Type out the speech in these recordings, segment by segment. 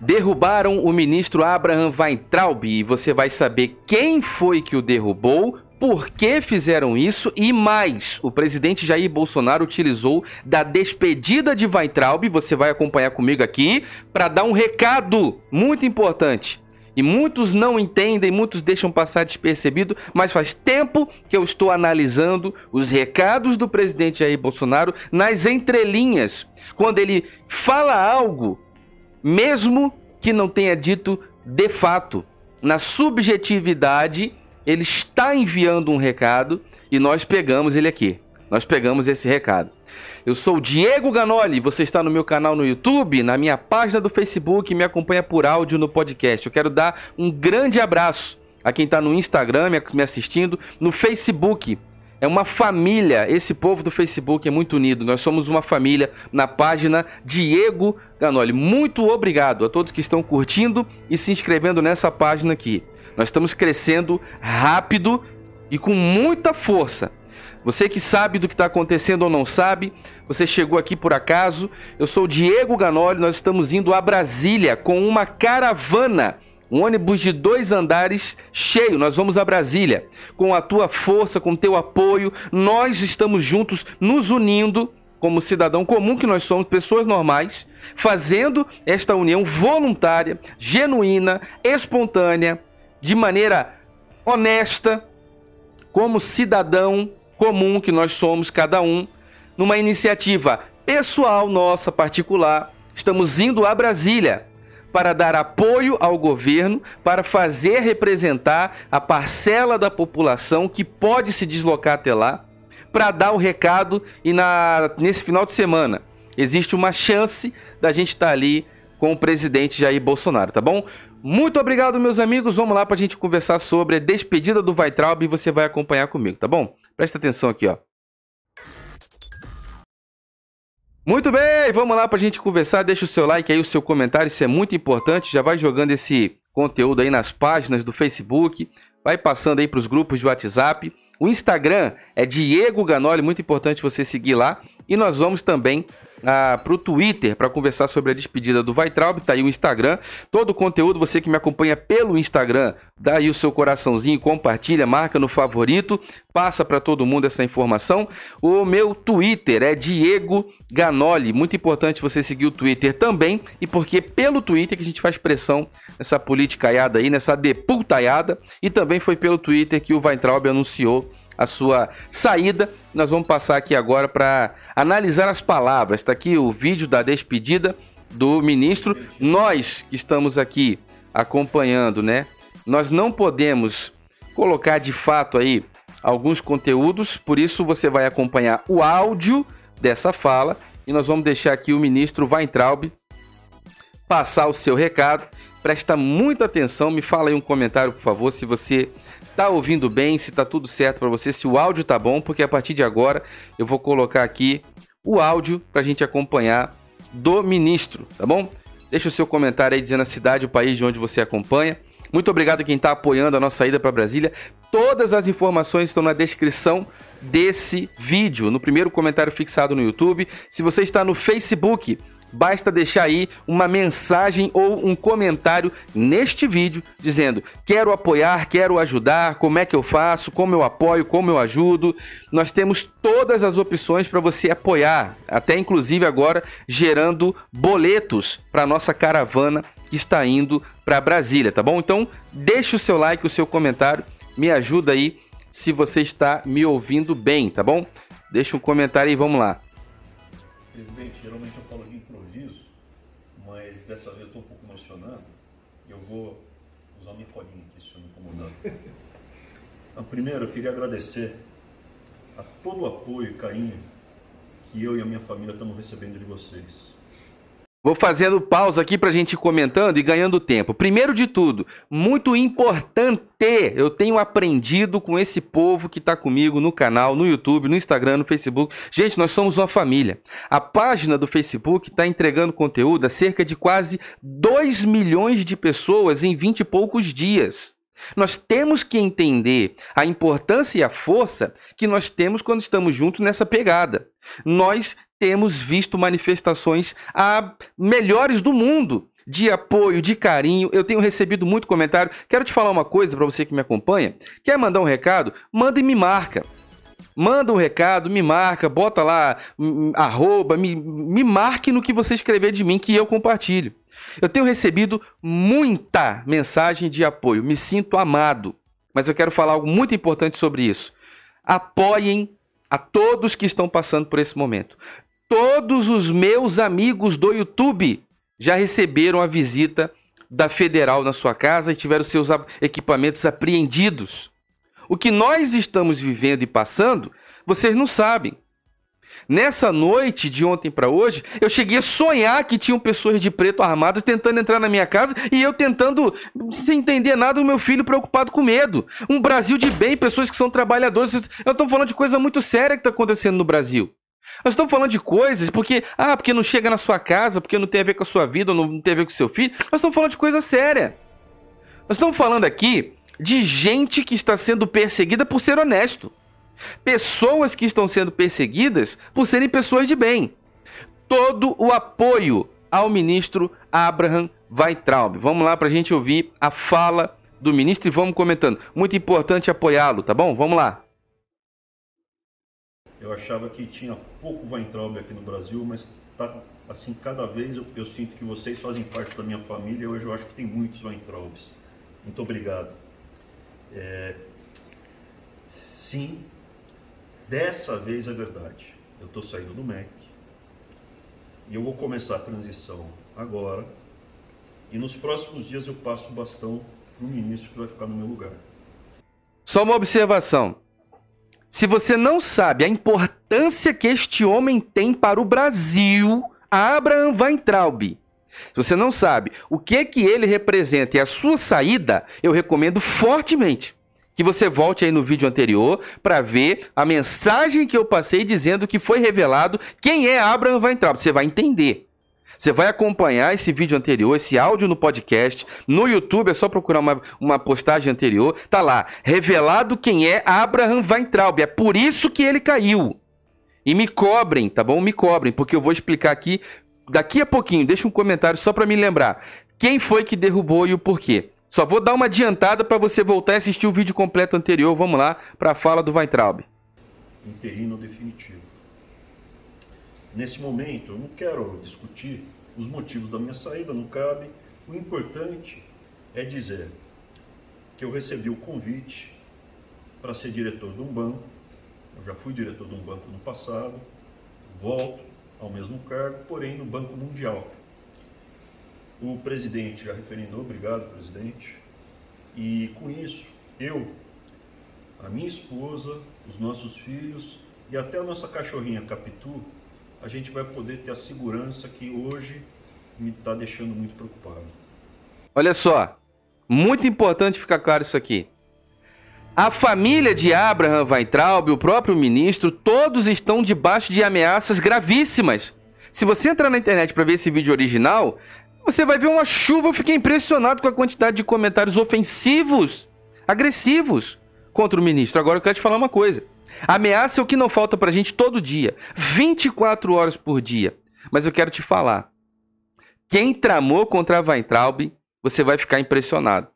Derrubaram o ministro Abraham Weintraub e você vai saber quem foi que o derrubou, por que fizeram isso e mais. O presidente Jair Bolsonaro utilizou da despedida de Weintraub, você vai acompanhar comigo aqui, para dar um recado muito importante. E muitos não entendem, muitos deixam passar despercebido, mas faz tempo que eu estou analisando os recados do presidente Jair Bolsonaro nas entrelinhas, quando ele fala algo mesmo que não tenha dito de fato. Na subjetividade, ele está enviando um recado e nós pegamos ele aqui. Nós pegamos esse recado. Eu sou Diego Ganoli, você está no meu canal no YouTube, na minha página do Facebook, me acompanha por áudio no podcast. Eu quero dar um grande abraço a quem está no Instagram me assistindo, no Facebook. É uma família. Esse povo do Facebook é muito unido. Nós somos uma família na página Diego Ganoli. Muito obrigado a todos que estão curtindo e se inscrevendo nessa página aqui. Nós estamos crescendo rápido e com muita força. Você que sabe do que está acontecendo ou não sabe, você chegou aqui por acaso. Eu sou Diego Ganoli, nós estamos indo a Brasília com uma caravana um ônibus de dois andares cheio. Nós vamos a Brasília. Com a tua força, com teu apoio, nós estamos juntos, nos unindo como cidadão comum que nós somos, pessoas normais, fazendo esta união voluntária, genuína, espontânea, de maneira honesta, como cidadão comum que nós somos, cada um, numa iniciativa pessoal nossa, particular. Estamos indo a Brasília para dar apoio ao governo, para fazer representar a parcela da população que pode se deslocar até lá, para dar o recado e na, nesse final de semana existe uma chance da gente estar tá ali com o presidente Jair Bolsonaro, tá bom? Muito obrigado, meus amigos. Vamos lá para a gente conversar sobre a despedida do Weitraub e você vai acompanhar comigo, tá bom? Presta atenção aqui, ó. Muito bem, vamos lá para a gente conversar. Deixa o seu like aí, o seu comentário, isso é muito importante. Já vai jogando esse conteúdo aí nas páginas do Facebook, vai passando aí para os grupos de WhatsApp. O Instagram é Diego Ganoli, muito importante você seguir lá. E nós vamos também ah, para o Twitter para conversar sobre a despedida do Weitraub. Tá aí o Instagram. Todo o conteúdo, você que me acompanha pelo Instagram, dá aí o seu coraçãozinho, compartilha, marca no favorito, passa para todo mundo essa informação. O meu Twitter é Diego Ganoli. Muito importante você seguir o Twitter também, e porque pelo Twitter que a gente faz pressão nessa politicaiada aí, nessa deputaiada, e também foi pelo Twitter que o Weintraub anunciou a sua saída. Nós vamos passar aqui agora para analisar as palavras. Está aqui o vídeo da despedida do ministro. Nós que estamos aqui acompanhando, né? Nós não podemos colocar de fato aí alguns conteúdos, por isso você vai acompanhar o áudio dessa fala e nós vamos deixar aqui o ministro Weintraub passar o seu recado. Presta muita atenção, me fala aí um comentário, por favor, se você tá ouvindo bem, se tá tudo certo para você, se o áudio tá bom, porque a partir de agora eu vou colocar aqui o áudio para a gente acompanhar do ministro, tá bom? Deixa o seu comentário aí dizendo a cidade, o país de onde você acompanha. Muito obrigado a quem está apoiando a nossa ida para Brasília. Todas as informações estão na descrição desse vídeo, no primeiro comentário fixado no YouTube. Se você está no Facebook, basta deixar aí uma mensagem ou um comentário neste vídeo dizendo: quero apoiar, quero ajudar, como é que eu faço, como eu apoio, como eu ajudo. Nós temos todas as opções para você apoiar, até inclusive agora gerando boletos para nossa caravana que está indo para Brasília, tá bom? Então, deixe o seu like, o seu comentário, me ajuda aí se você está me ouvindo bem, tá bom? Deixa um comentário aí, vamos lá. Presidente, geralmente eu falo de improviso, mas dessa vez eu estou um pouco emocionado. Eu vou usar minha colinha aqui, se eu não incomodar. Então, primeiro, eu queria agradecer a todo o apoio e carinho que eu e a minha família estamos recebendo de vocês. Vou fazendo pausa aqui para a gente ir comentando e ganhando tempo. Primeiro de tudo, muito importante, eu tenho aprendido com esse povo que está comigo no canal, no YouTube, no Instagram, no Facebook. Gente, nós somos uma família. A página do Facebook está entregando conteúdo a cerca de quase 2 milhões de pessoas em 20 e poucos dias. Nós temos que entender a importância e a força que nós temos quando estamos juntos nessa pegada. Nós temos visto manifestações a melhores do mundo de apoio, de carinho. Eu tenho recebido muito comentário. Quero te falar uma coisa para você que me acompanha. Quer mandar um recado? Manda e me marca. Manda um recado, me marca, bota lá, arroba, me, me marque no que você escrever de mim que eu compartilho. Eu tenho recebido muita mensagem de apoio, me sinto amado. Mas eu quero falar algo muito importante sobre isso. Apoiem a todos que estão passando por esse momento. Todos os meus amigos do YouTube já receberam a visita da federal na sua casa e tiveram seus equipamentos apreendidos. O que nós estamos vivendo e passando, vocês não sabem. Nessa noite de ontem para hoje, eu cheguei a sonhar que tinham pessoas de preto armadas tentando entrar na minha casa e eu tentando, sem entender nada, o meu filho preocupado com medo. Um Brasil de bem, pessoas que são trabalhadores. Eu estou falando de coisa muito séria que está acontecendo no Brasil. Nós estamos falando de coisas porque, ah, porque não chega na sua casa, porque não tem a ver com a sua vida, não tem a ver com o seu filho. Nós estamos falando de coisa séria. Nós estamos falando aqui de gente que está sendo perseguida por ser honesto. Pessoas que estão sendo perseguidas por serem pessoas de bem. Todo o apoio ao ministro Abraham Weitraub. Vamos lá para a gente ouvir a fala do ministro e vamos comentando. Muito importante apoiá-lo, tá bom? Vamos lá. Eu achava que tinha pouco Weintraub aqui no Brasil, mas tá assim, cada vez eu, eu, sinto que vocês fazem parte da minha família. Hoje eu acho que tem muitos Weintraubs. Muito obrigado. É... Sim, dessa vez é verdade. Eu estou saindo do MEC e eu vou começar a transição agora. E nos próximos dias eu passo o bastão para o ministro que vai ficar no meu lugar. Só uma observação. Se você não sabe a importância que este homem tem para o Brasil, Abraham Weintraub, se você não sabe o que que ele representa e a sua saída, eu recomendo fortemente que você volte aí no vídeo anterior para ver a mensagem que eu passei dizendo que foi revelado quem é Abraham Weintraub. Você vai entender. Você vai acompanhar esse vídeo anterior, esse áudio no podcast. No YouTube é só procurar uma, uma postagem anterior. Tá lá, revelado quem é Abraham Weintraub. É por isso que ele caiu. E me cobrem, tá bom? Me cobrem, porque eu vou explicar aqui daqui a pouquinho. Deixa um comentário só para me lembrar. Quem foi que derrubou e o porquê? Só vou dar uma adiantada para você voltar a assistir o vídeo completo anterior. Vamos lá para a fala do Weintraub. Interino definitivo. Nesse momento, eu não quero discutir os motivos da minha saída, não cabe. O importante é dizer que eu recebi o convite para ser diretor de um banco. Eu já fui diretor de um banco no passado, volto ao mesmo cargo, porém no Banco Mundial. O presidente já referendou, obrigado presidente. E com isso, eu, a minha esposa, os nossos filhos e até a nossa cachorrinha Capitu a gente vai poder ter a segurança que hoje me está deixando muito preocupado. Olha só, muito importante ficar claro isso aqui. A família de Abraham Weintraub, o próprio ministro, todos estão debaixo de ameaças gravíssimas. Se você entrar na internet para ver esse vídeo original, você vai ver uma chuva. Eu fiquei impressionado com a quantidade de comentários ofensivos, agressivos contra o ministro. Agora eu quero te falar uma coisa. Ameaça é o que não falta pra gente todo dia, 24 horas por dia. Mas eu quero te falar. Quem tramou contra a Weintraub, você vai ficar impressionado.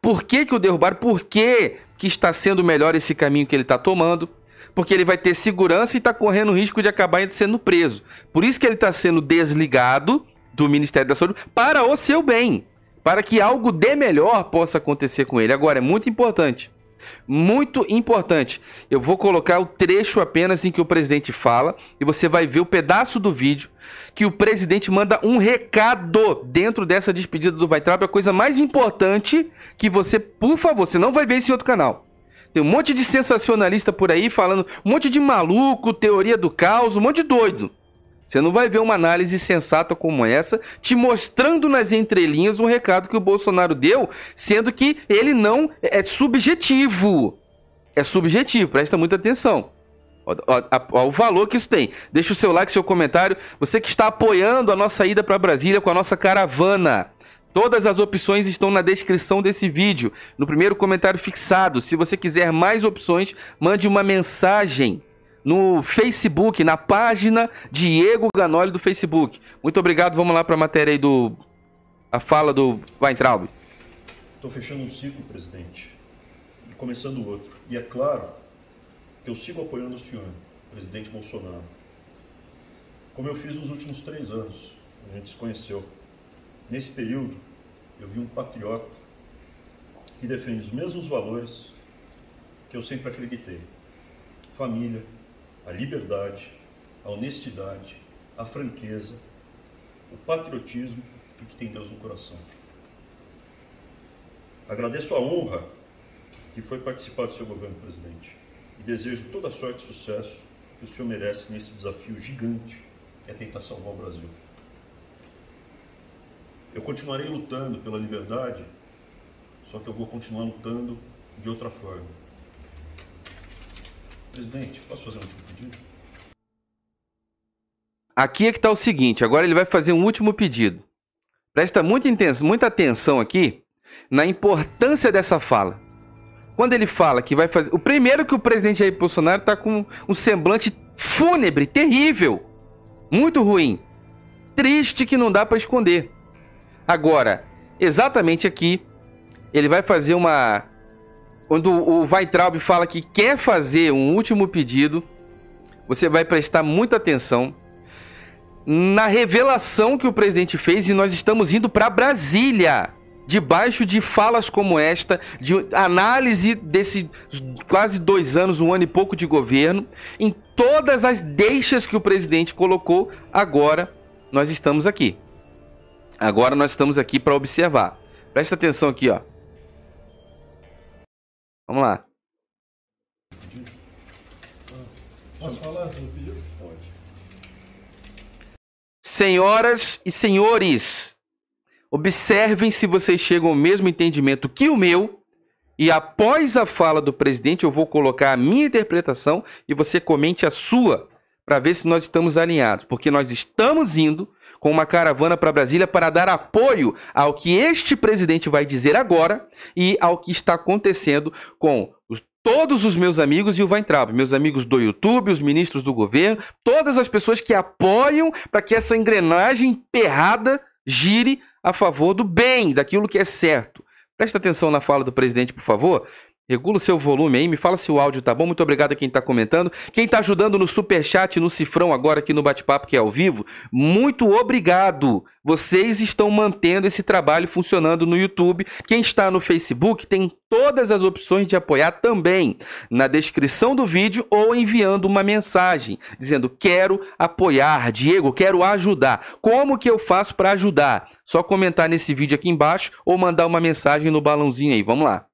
Por que, que o derrubaram? Por que, que está sendo melhor esse caminho que ele está tomando? Porque ele vai ter segurança e está correndo o risco de acabar sendo preso. Por isso que ele está sendo desligado do Ministério da Saúde para o seu bem. Para que algo de melhor possa acontecer com ele. Agora, é muito importante. Muito importante. Eu vou colocar o trecho apenas em que o presidente fala e você vai ver o pedaço do vídeo que o presidente manda um recado dentro dessa despedida do Weitraub. A coisa mais importante que você, por favor, você não vai ver esse outro canal. Tem um monte de sensacionalista por aí falando, um monte de maluco, teoria do caos, um monte de doido. Você não vai ver uma análise sensata como essa, te mostrando nas entrelinhas um recado que o Bolsonaro deu, sendo que ele não é subjetivo. É subjetivo, presta muita atenção. O valor que isso tem. Deixa o seu like, seu comentário. Você que está apoiando a nossa ida para Brasília com a nossa caravana. Todas as opções estão na descrição desse vídeo, no primeiro comentário fixado. Se você quiser mais opções, mande uma mensagem no Facebook, na página Diego Ganoli do Facebook. Muito obrigado. Vamos lá para a matéria aí do a fala do Weintraub. Estou fechando um ciclo, presidente, e começando outro. E é claro que eu sigo apoiando o senhor, presidente Bolsonaro. Como eu fiz nos últimos três anos, a gente se conheceu. Nesse período, eu vi um patriota que defende os mesmos valores que eu sempre acreditei: família, a liberdade, a honestidade, a franqueza, o patriotismo e que tem Deus no coração. Agradeço a honra que foi participar do seu governo, presidente, e desejo toda a sorte e sucesso que o senhor merece nesse desafio gigante que é tentar salvar o Brasil. Eu continuarei lutando pela liberdade, só que eu vou continuar lutando de outra forma. Presidente, posso fazer um último pedido? Aqui é que está o seguinte, agora ele vai fazer um último pedido. Presta muita, intenção, muita atenção aqui na importância dessa fala. Quando ele fala que vai fazer. O primeiro que o presidente Jair Bolsonaro está com um semblante fúnebre, terrível. Muito ruim. Triste que não dá para esconder. Agora, exatamente aqui, ele vai fazer uma. Quando o Weitraub fala que quer fazer um último pedido, você vai prestar muita atenção na revelação que o presidente fez e nós estamos indo para Brasília. Debaixo de falas como esta, de análise desse quase dois anos, um ano e pouco de governo, em todas as deixas que o presidente colocou, agora nós estamos aqui. Agora nós estamos aqui para observar. Presta atenção aqui, ó. Vamos lá. Posso falar? Pode. Senhoras e senhores, observem se vocês chegam ao mesmo entendimento que o meu. E após a fala do presidente, eu vou colocar a minha interpretação e você comente a sua, para ver se nós estamos alinhados. Porque nós estamos indo com uma caravana para Brasília para dar apoio ao que este presidente vai dizer agora e ao que está acontecendo com os, todos os meus amigos e o Weintraub, meus amigos do YouTube, os ministros do governo, todas as pessoas que apoiam para que essa engrenagem emperrada gire a favor do bem, daquilo que é certo. Presta atenção na fala do presidente, por favor. Regula o seu volume aí, me fala se o áudio tá bom. Muito obrigado a quem tá comentando. Quem tá ajudando no super chat, no cifrão agora aqui no bate-papo que é ao vivo, muito obrigado. Vocês estão mantendo esse trabalho funcionando no YouTube. Quem está no Facebook tem todas as opções de apoiar também na descrição do vídeo ou enviando uma mensagem dizendo: "Quero apoiar, Diego, quero ajudar". Como que eu faço para ajudar? Só comentar nesse vídeo aqui embaixo ou mandar uma mensagem no balãozinho aí. Vamos lá.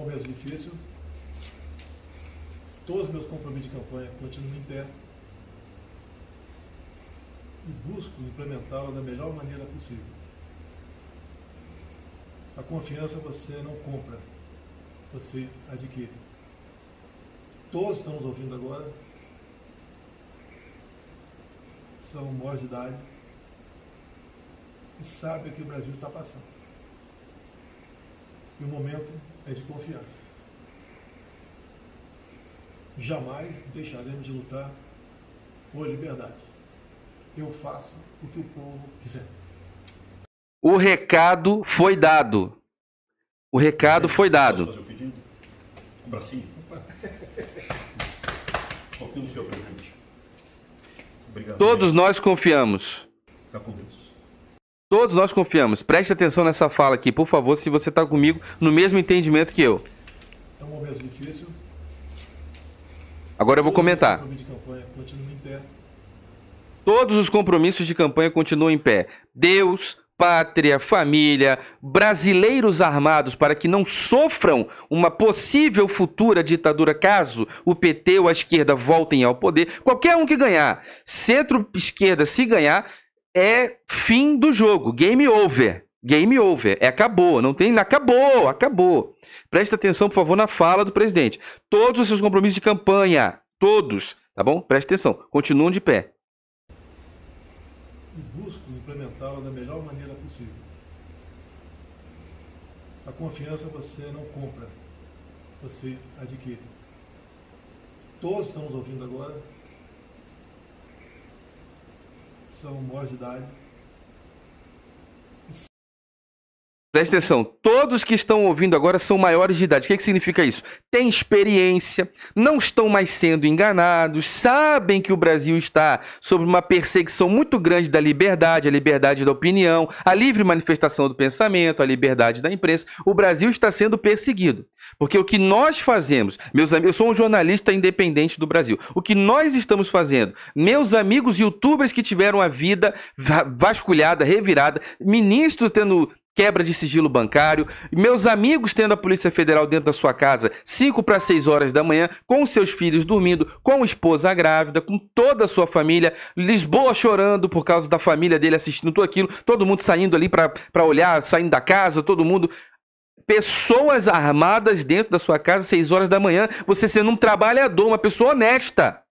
Momento difícil. Todos os meus compromissos de campanha continuam em pé. E busco implementá-la da melhor maneira possível. A confiança você não compra, você adquire. Todos que estamos ouvindo agora são maiores de idade e sabem o que o Brasil está passando. E o momento é de confiança. Jamais deixaremos de lutar por liberdade. Eu faço o que o povo quiser. O recado foi dado. O recado foi Posso dado. fazer o pedido? Um bracinho? Confio no senhor, presidente. Obrigado. Todos nós confiamos. Fica com Deus. Todos nós confiamos. Preste atenção nessa fala aqui, por favor, se você está comigo no mesmo entendimento que eu. É um momento difícil. Agora eu vou Todos os comentar. compromissos de campanha continuam em pé. Todos os compromissos de campanha continuam em pé. Deus, pátria, família, brasileiros armados para que não sofram uma possível futura ditadura caso o PT ou a esquerda voltem ao poder. Qualquer um que ganhar, centro-esquerda se ganhar, é fim do jogo, game over. Game over, é acabou, não tem, acabou, acabou. Presta atenção, por favor, na fala do presidente. Todos os seus compromissos de campanha, todos, tá bom? Presta atenção, continuam de pé. e busco implementá-la da melhor maneira possível. A confiança você não compra, você adquire. Todos estamos ouvindo agora são maiores de idade Presta atenção, todos que estão ouvindo agora são maiores de idade. O que, que significa isso? Têm experiência, não estão mais sendo enganados, sabem que o Brasil está sob uma perseguição muito grande da liberdade, a liberdade da opinião, a livre manifestação do pensamento, a liberdade da imprensa. O Brasil está sendo perseguido. Porque o que nós fazemos, meus amigos, eu sou um jornalista independente do Brasil. O que nós estamos fazendo, meus amigos youtubers que tiveram a vida vasculhada, revirada, ministros tendo quebra de sigilo bancário, meus amigos tendo a Polícia Federal dentro da sua casa 5 para 6 horas da manhã, com seus filhos dormindo, com a esposa grávida, com toda a sua família, Lisboa chorando por causa da família dele assistindo tudo aquilo, todo mundo saindo ali para olhar, saindo da casa, todo mundo pessoas armadas dentro da sua casa 6 horas da manhã, você sendo um trabalhador, uma pessoa honesta.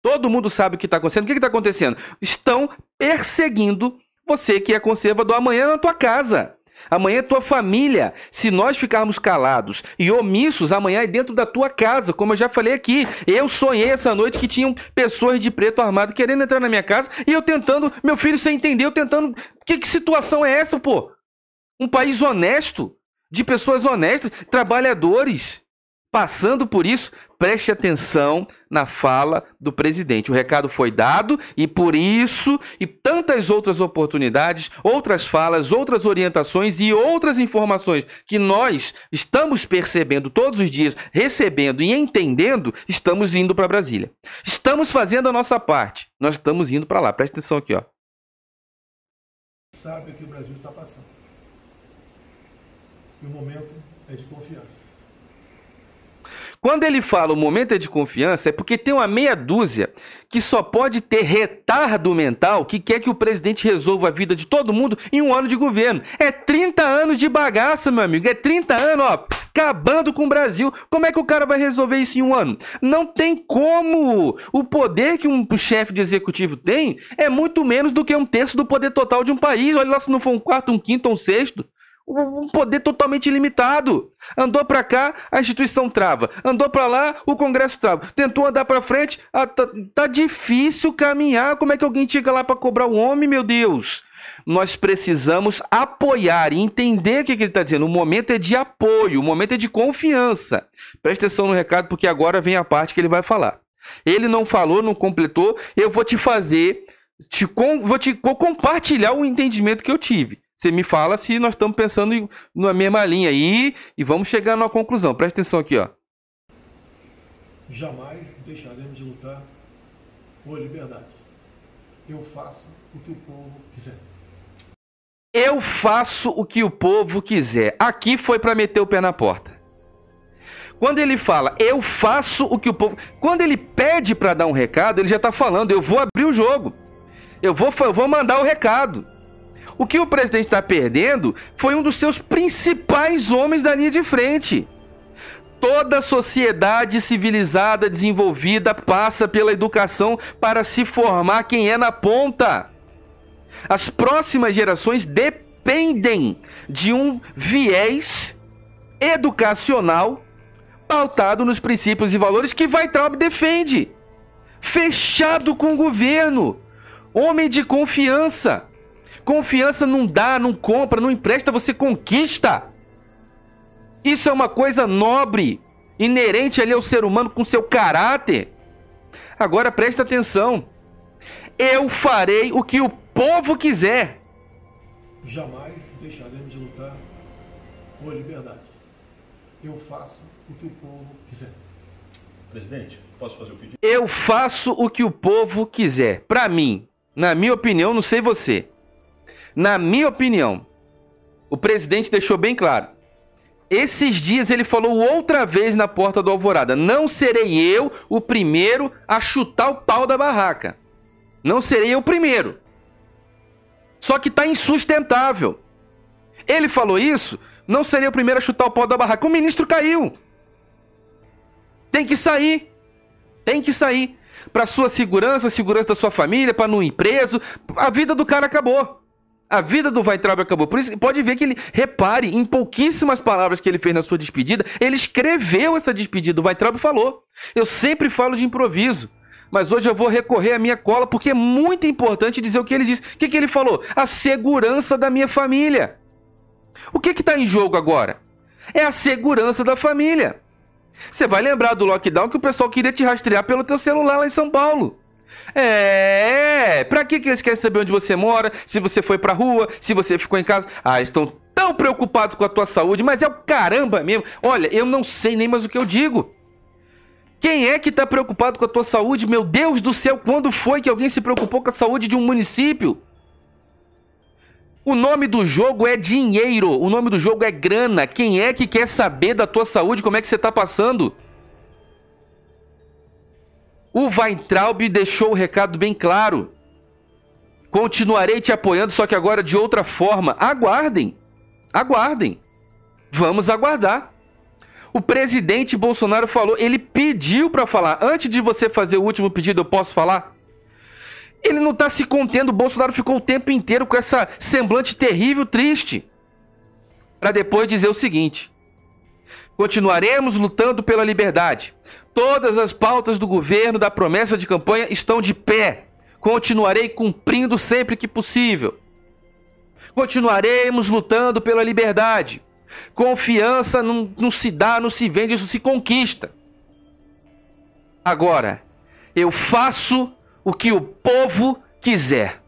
Todo mundo sabe o que está acontecendo. O que está acontecendo? Estão perseguindo você que é conservador amanhã na tua casa. Amanhã é tua família. Se nós ficarmos calados e omissos, amanhã é dentro da tua casa, como eu já falei aqui. Eu sonhei essa noite que tinham pessoas de preto armado querendo entrar na minha casa e eu tentando, meu filho sem entender, eu tentando. Que, que situação é essa, pô? Um país honesto, de pessoas honestas, trabalhadores. Passando por isso, preste atenção na fala do presidente. O recado foi dado e por isso e tantas outras oportunidades, outras falas, outras orientações e outras informações que nós estamos percebendo todos os dias, recebendo e entendendo, estamos indo para Brasília. Estamos fazendo a nossa parte. Nós estamos indo para lá. Preste atenção aqui, ó. Sabe o que o Brasil está passando. E o momento é de confiança. Quando ele fala o momento é de confiança, é porque tem uma meia dúzia que só pode ter retardo mental que quer que o presidente resolva a vida de todo mundo em um ano de governo. É 30 anos de bagaça, meu amigo. É 30 anos, ó, acabando com o Brasil. Como é que o cara vai resolver isso em um ano? Não tem como. O poder que um chefe de executivo tem é muito menos do que um terço do poder total de um país. Olha lá se não for um quarto, um quinto ou um sexto. Um poder totalmente ilimitado. Andou para cá, a instituição trava. Andou para lá, o Congresso trava. Tentou andar para frente, ah, tá, tá, difícil caminhar. Como é que alguém chega lá para cobrar o homem, meu Deus? Nós precisamos apoiar e entender o que, que ele está dizendo. O momento é de apoio, o momento é de confiança. Presta atenção no recado, porque agora vem a parte que ele vai falar. Ele não falou, não completou. Eu vou te fazer, te, vou te vou compartilhar o entendimento que eu tive. Você me fala se nós estamos pensando na mesma linha aí e vamos chegar numa conclusão. Presta atenção aqui, ó. Jamais deixaremos de lutar por liberdade. Eu faço o que o povo quiser. Eu faço o que o povo quiser. Aqui foi para meter o pé na porta. Quando ele fala, eu faço o que o povo. Quando ele pede para dar um recado, ele já está falando, eu vou abrir o jogo. Eu vou, eu vou mandar o recado. O que o presidente está perdendo foi um dos seus principais homens da linha de frente. Toda sociedade civilizada, desenvolvida, passa pela educação para se formar quem é na ponta. As próximas gerações dependem de um viés educacional pautado nos princípios e valores que Weitraub defende. Fechado com o governo. Homem de confiança. Confiança não dá, não compra, não empresta, você conquista. Isso é uma coisa nobre, inerente ali ao ser humano com seu caráter. Agora presta atenção. Eu farei o que o povo quiser. Jamais deixaremos de lutar por liberdade. Eu faço o que o povo quiser. Presidente, posso fazer o pedido? Eu faço o que o povo quiser. Para mim, na minha opinião, não sei você. Na minha opinião, o presidente deixou bem claro. Esses dias ele falou outra vez na porta do Alvorada: não serei eu o primeiro a chutar o pau da barraca. Não serei eu o primeiro. Só que está insustentável. Ele falou isso, não serei o primeiro a chutar o pau da barraca. O ministro caiu. Tem que sair. Tem que sair. Para sua segurança, segurança da sua família, para não ir preso. A vida do cara acabou. A vida do Weitraub acabou. Por isso, pode ver que ele, repare, em pouquíssimas palavras que ele fez na sua despedida, ele escreveu essa despedida. O Weitraub falou. Eu sempre falo de improviso. Mas hoje eu vou recorrer à minha cola porque é muito importante dizer o que ele disse. O que, que ele falou? A segurança da minha família. O que está em jogo agora? É a segurança da família. Você vai lembrar do lockdown que o pessoal queria te rastrear pelo teu celular lá em São Paulo. É, pra que, que eles querem saber onde você mora, se você foi pra rua, se você ficou em casa? Ah, estão tão preocupados com a tua saúde, mas é o caramba mesmo. Olha, eu não sei nem mais o que eu digo. Quem é que tá preocupado com a tua saúde? Meu Deus do céu, quando foi que alguém se preocupou com a saúde de um município? O nome do jogo é dinheiro, o nome do jogo é grana. Quem é que quer saber da tua saúde, como é que você tá passando? O Weintraub deixou o recado bem claro. Continuarei te apoiando, só que agora de outra forma. Aguardem. Aguardem. Vamos aguardar. O presidente Bolsonaro falou, ele pediu para falar. Antes de você fazer o último pedido, eu posso falar? Ele não está se contendo. O Bolsonaro ficou o tempo inteiro com essa semblante terrível, triste. Para depois dizer o seguinte: continuaremos lutando pela liberdade. Todas as pautas do governo da promessa de campanha estão de pé. Continuarei cumprindo sempre que possível. Continuaremos lutando pela liberdade. Confiança não, não se dá, não se vende, isso se conquista. Agora, eu faço o que o povo quiser.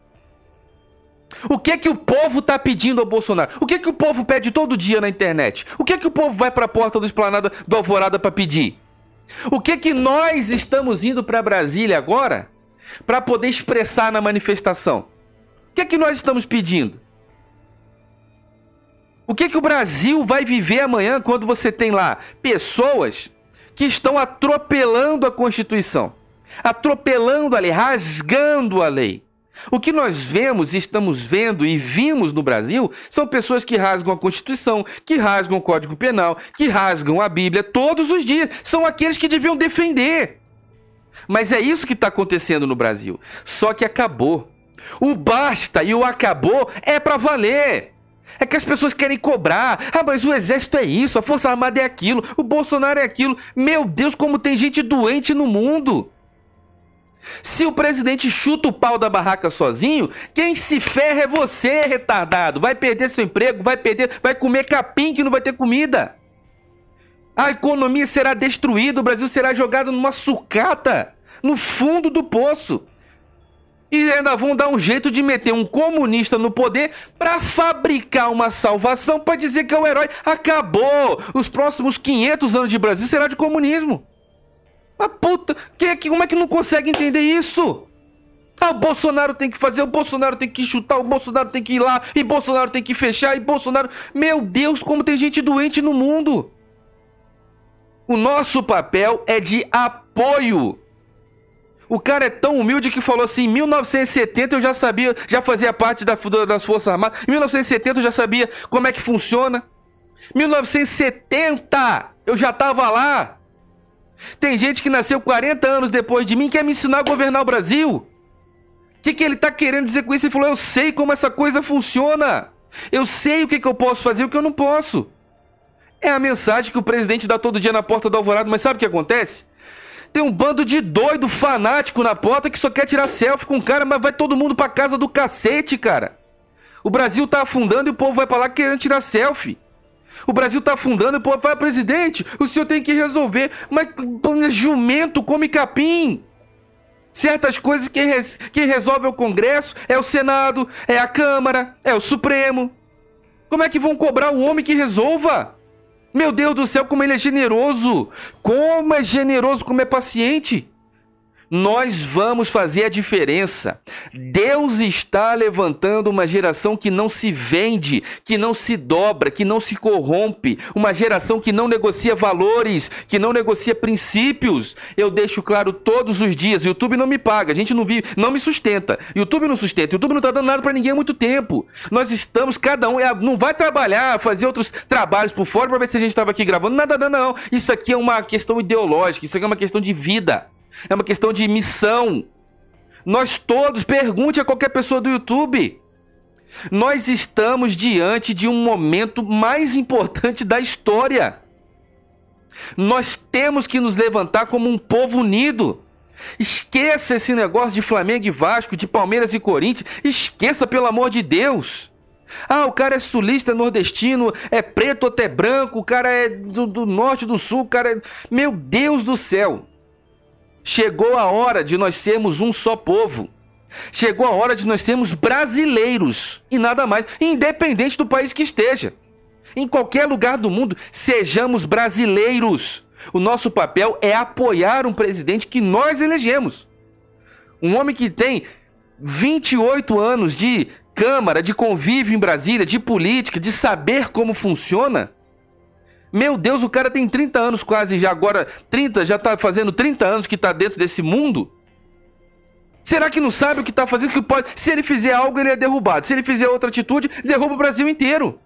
O que que o povo está pedindo ao Bolsonaro? O que que o povo pede todo dia na internet? O que que o povo vai para a porta do Esplanada do Alvorada para pedir? O que que nós estamos indo para Brasília agora para poder expressar na manifestação? O que que nós estamos pedindo? O que que o Brasil vai viver amanhã quando você tem lá pessoas que estão atropelando a Constituição? atropelando a lei, rasgando a lei. O que nós vemos, estamos vendo e vimos no Brasil são pessoas que rasgam a Constituição, que rasgam o Código Penal, que rasgam a Bíblia todos os dias. São aqueles que deviam defender. Mas é isso que está acontecendo no Brasil. Só que acabou. O basta e o acabou é para valer. É que as pessoas querem cobrar. Ah, mas o exército é isso, a Força Armada é aquilo, o Bolsonaro é aquilo. Meu Deus, como tem gente doente no mundo. Se o presidente chuta o pau da barraca sozinho, quem se ferra é você, retardado. Vai perder seu emprego, vai perder, vai comer capim que não vai ter comida. A economia será destruída, o Brasil será jogado numa sucata, no fundo do poço. E ainda vão dar um jeito de meter um comunista no poder para fabricar uma salvação para dizer que é o herói. Acabou! Os próximos 500 anos de Brasil será de comunismo. A puta, quem é que, como é que não consegue entender isso? Ah, o Bolsonaro tem que fazer, o Bolsonaro tem que chutar, o Bolsonaro tem que ir lá, e Bolsonaro tem que fechar, e Bolsonaro. Meu Deus, como tem gente doente no mundo! O nosso papel é de apoio. O cara é tão humilde que falou assim: em 1970 eu já sabia, já fazia parte da, das Forças Armadas. Em 1970 eu já sabia como é que funciona. 1970 eu já estava lá. Tem gente que nasceu 40 anos depois de mim e quer me ensinar a governar o Brasil. O que, que ele está querendo dizer com isso? Ele falou: Eu sei como essa coisa funciona. Eu sei o que, que eu posso fazer e o que eu não posso. É a mensagem que o presidente dá todo dia na porta do Alvorado, mas sabe o que acontece? Tem um bando de doido fanático na porta que só quer tirar selfie com o cara, mas vai todo mundo pra casa do cacete, cara. O Brasil tá afundando e o povo vai pra lá querendo tirar selfie. O Brasil está afundando, pô, vai, presidente, o senhor tem que resolver. Mas jumento come capim. Certas coisas que res, resolve é o Congresso, é o Senado, é a Câmara, é o Supremo. Como é que vão cobrar o homem que resolva? Meu Deus do céu, como ele é generoso! Como é generoso, como é paciente! Nós vamos fazer a diferença. Deus está levantando uma geração que não se vende, que não se dobra, que não se corrompe, uma geração que não negocia valores, que não negocia princípios. Eu deixo claro todos os dias, YouTube não me paga, a gente não vive, não me sustenta. YouTube não sustenta, YouTube não está dando nada para ninguém há muito tempo. Nós estamos cada um é, não vai trabalhar, fazer outros trabalhos por fora para ver se a gente estava aqui gravando. Nada, não, não. Isso aqui é uma questão ideológica, isso aqui é uma questão de vida é uma questão de missão. Nós todos, pergunte a qualquer pessoa do YouTube. Nós estamos diante de um momento mais importante da história. Nós temos que nos levantar como um povo unido. Esqueça esse negócio de Flamengo e Vasco, de Palmeiras e Corinthians. Esqueça, pelo amor de Deus. Ah, o cara é sulista, nordestino, é preto até branco, o cara é do, do norte, do sul, o cara é... Meu Deus do céu! Chegou a hora de nós sermos um só povo. Chegou a hora de nós sermos brasileiros e nada mais, independente do país que esteja. Em qualquer lugar do mundo, sejamos brasileiros. O nosso papel é apoiar um presidente que nós elegemos. Um homem que tem 28 anos de Câmara, de convívio em Brasília, de política, de saber como funciona. Meu Deus, o cara tem 30 anos quase já agora, 30, já tá fazendo 30 anos que tá dentro desse mundo. Será que não sabe o que tá fazendo? Que pode, se ele fizer algo, ele é derrubado. Se ele fizer outra atitude, derruba o Brasil inteiro.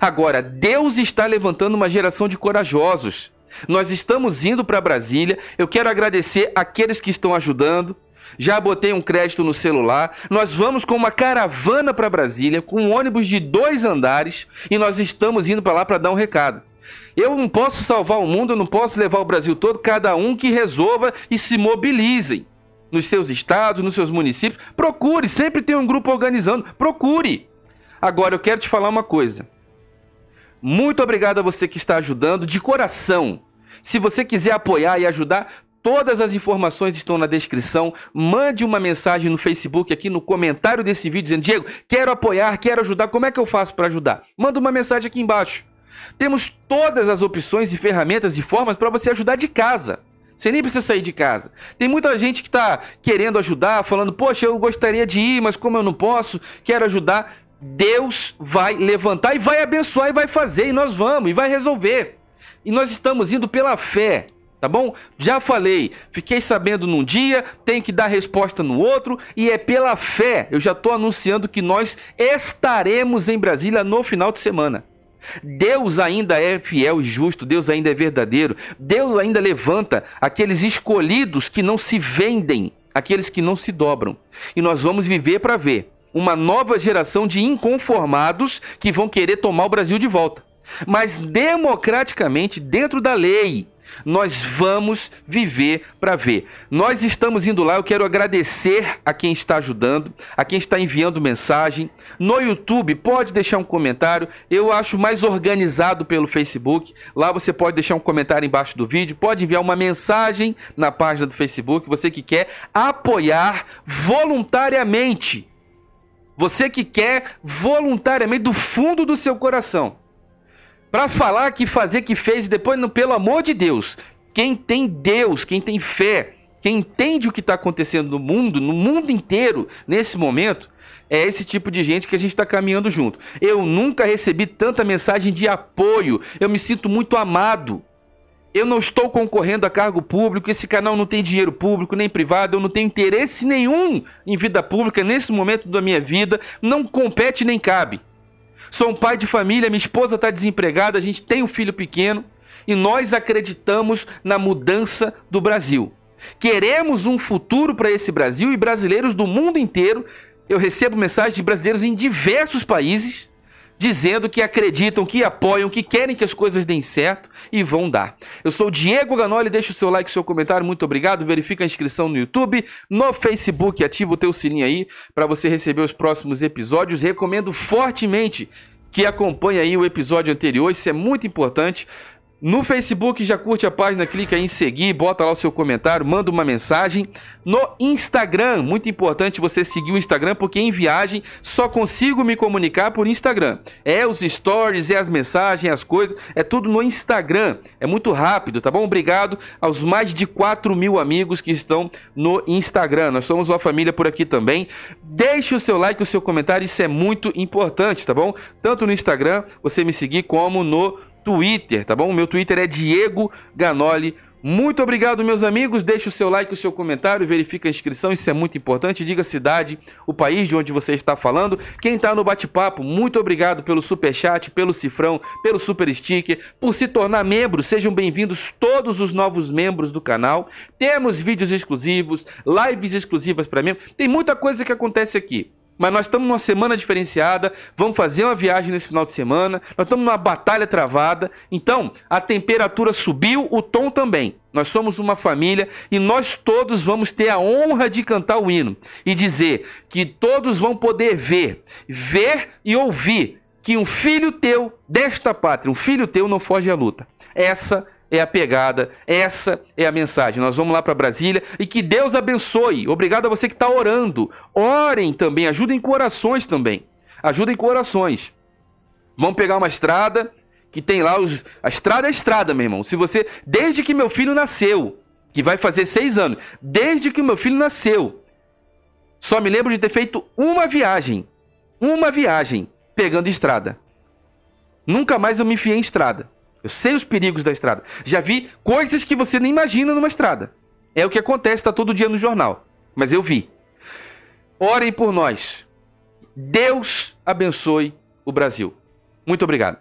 Agora, Deus está levantando uma geração de corajosos. Nós estamos indo para Brasília. Eu quero agradecer aqueles que estão ajudando. Já botei um crédito no celular. Nós vamos com uma caravana para Brasília, com um ônibus de dois andares, e nós estamos indo para lá para dar um recado. Eu não posso salvar o mundo, eu não posso levar o Brasil todo, cada um que resolva e se mobilizem. Nos seus estados, nos seus municípios, procure, sempre tem um grupo organizando, procure. Agora eu quero te falar uma coisa. Muito obrigado a você que está ajudando de coração. Se você quiser apoiar e ajudar, Todas as informações estão na descrição. Mande uma mensagem no Facebook, aqui no comentário desse vídeo, dizendo: Diego, quero apoiar, quero ajudar. Como é que eu faço para ajudar? Manda uma mensagem aqui embaixo. Temos todas as opções e ferramentas e formas para você ajudar de casa. Você nem precisa sair de casa. Tem muita gente que está querendo ajudar, falando: Poxa, eu gostaria de ir, mas como eu não posso, quero ajudar. Deus vai levantar e vai abençoar e vai fazer, e nós vamos, e vai resolver. E nós estamos indo pela fé. Tá bom? Já falei, fiquei sabendo num dia, tem que dar resposta no outro, e é pela fé. Eu já estou anunciando que nós estaremos em Brasília no final de semana. Deus ainda é fiel e justo, Deus ainda é verdadeiro, Deus ainda levanta aqueles escolhidos que não se vendem, aqueles que não se dobram. E nós vamos viver para ver uma nova geração de inconformados que vão querer tomar o Brasil de volta. Mas democraticamente, dentro da lei, nós vamos viver para ver. Nós estamos indo lá, eu quero agradecer a quem está ajudando, a quem está enviando mensagem. No YouTube, pode deixar um comentário. Eu acho mais organizado pelo Facebook. Lá você pode deixar um comentário embaixo do vídeo, pode enviar uma mensagem na página do Facebook. Você que quer apoiar voluntariamente. Você que quer voluntariamente do fundo do seu coração para falar que fazer que fez depois, pelo amor de Deus, quem tem Deus, quem tem fé, quem entende o que está acontecendo no mundo, no mundo inteiro, nesse momento, é esse tipo de gente que a gente está caminhando junto. Eu nunca recebi tanta mensagem de apoio. Eu me sinto muito amado. Eu não estou concorrendo a cargo público, esse canal não tem dinheiro público nem privado, eu não tenho interesse nenhum em vida pública nesse momento da minha vida, não compete nem cabe. Sou um pai de família, minha esposa está desempregada, a gente tem um filho pequeno e nós acreditamos na mudança do Brasil. Queremos um futuro para esse Brasil e brasileiros do mundo inteiro. Eu recebo mensagens de brasileiros em diversos países dizendo que acreditam, que apoiam, que querem que as coisas deem certo e vão dar. Eu sou o Diego Ganoli, deixa o seu like, seu comentário, muito obrigado. Verifica a inscrição no YouTube, no Facebook, ativa o teu sininho aí para você receber os próximos episódios. Recomendo fortemente que acompanhe aí o episódio anterior, isso é muito importante. No Facebook, já curte a página, clica em seguir, bota lá o seu comentário, manda uma mensagem. No Instagram, muito importante você seguir o Instagram, porque em viagem só consigo me comunicar por Instagram. É os stories, é as mensagens, as coisas, é tudo no Instagram. É muito rápido, tá bom? Obrigado aos mais de 4 mil amigos que estão no Instagram. Nós somos uma família por aqui também. Deixe o seu like, o seu comentário, isso é muito importante, tá bom? Tanto no Instagram, você me seguir, como no Twitter, tá bom? O meu Twitter é Diego Ganoli. Muito obrigado, meus amigos. Deixe o seu like, o seu comentário, verifique a inscrição, isso é muito importante. Diga a cidade, o país de onde você está falando. Quem está no bate-papo, muito obrigado pelo super chat, pelo cifrão, pelo super sticker, por se tornar membro. Sejam bem-vindos todos os novos membros do canal. Temos vídeos exclusivos, lives exclusivas para membros. Tem muita coisa que acontece aqui. Mas nós estamos numa semana diferenciada, vamos fazer uma viagem nesse final de semana, nós estamos numa batalha travada, então a temperatura subiu, o tom também. Nós somos uma família e nós todos vamos ter a honra de cantar o hino e dizer que todos vão poder ver, ver e ouvir que um filho teu desta pátria, um filho teu não foge à luta. Essa é a pegada, essa é a mensagem. Nós vamos lá para Brasília e que Deus abençoe. Obrigado a você que está orando. Orem também, ajudem com orações também. Ajudem com orações. Vamos pegar uma estrada que tem lá os. A estrada é estrada, meu irmão. Se você. Desde que meu filho nasceu, que vai fazer seis anos, desde que meu filho nasceu, só me lembro de ter feito uma viagem. Uma viagem pegando estrada. Nunca mais eu me enfiei em estrada. Eu sei os perigos da estrada. Já vi coisas que você nem imagina numa estrada. É o que acontece, está todo dia no jornal. Mas eu vi. Orem por nós. Deus abençoe o Brasil. Muito obrigado.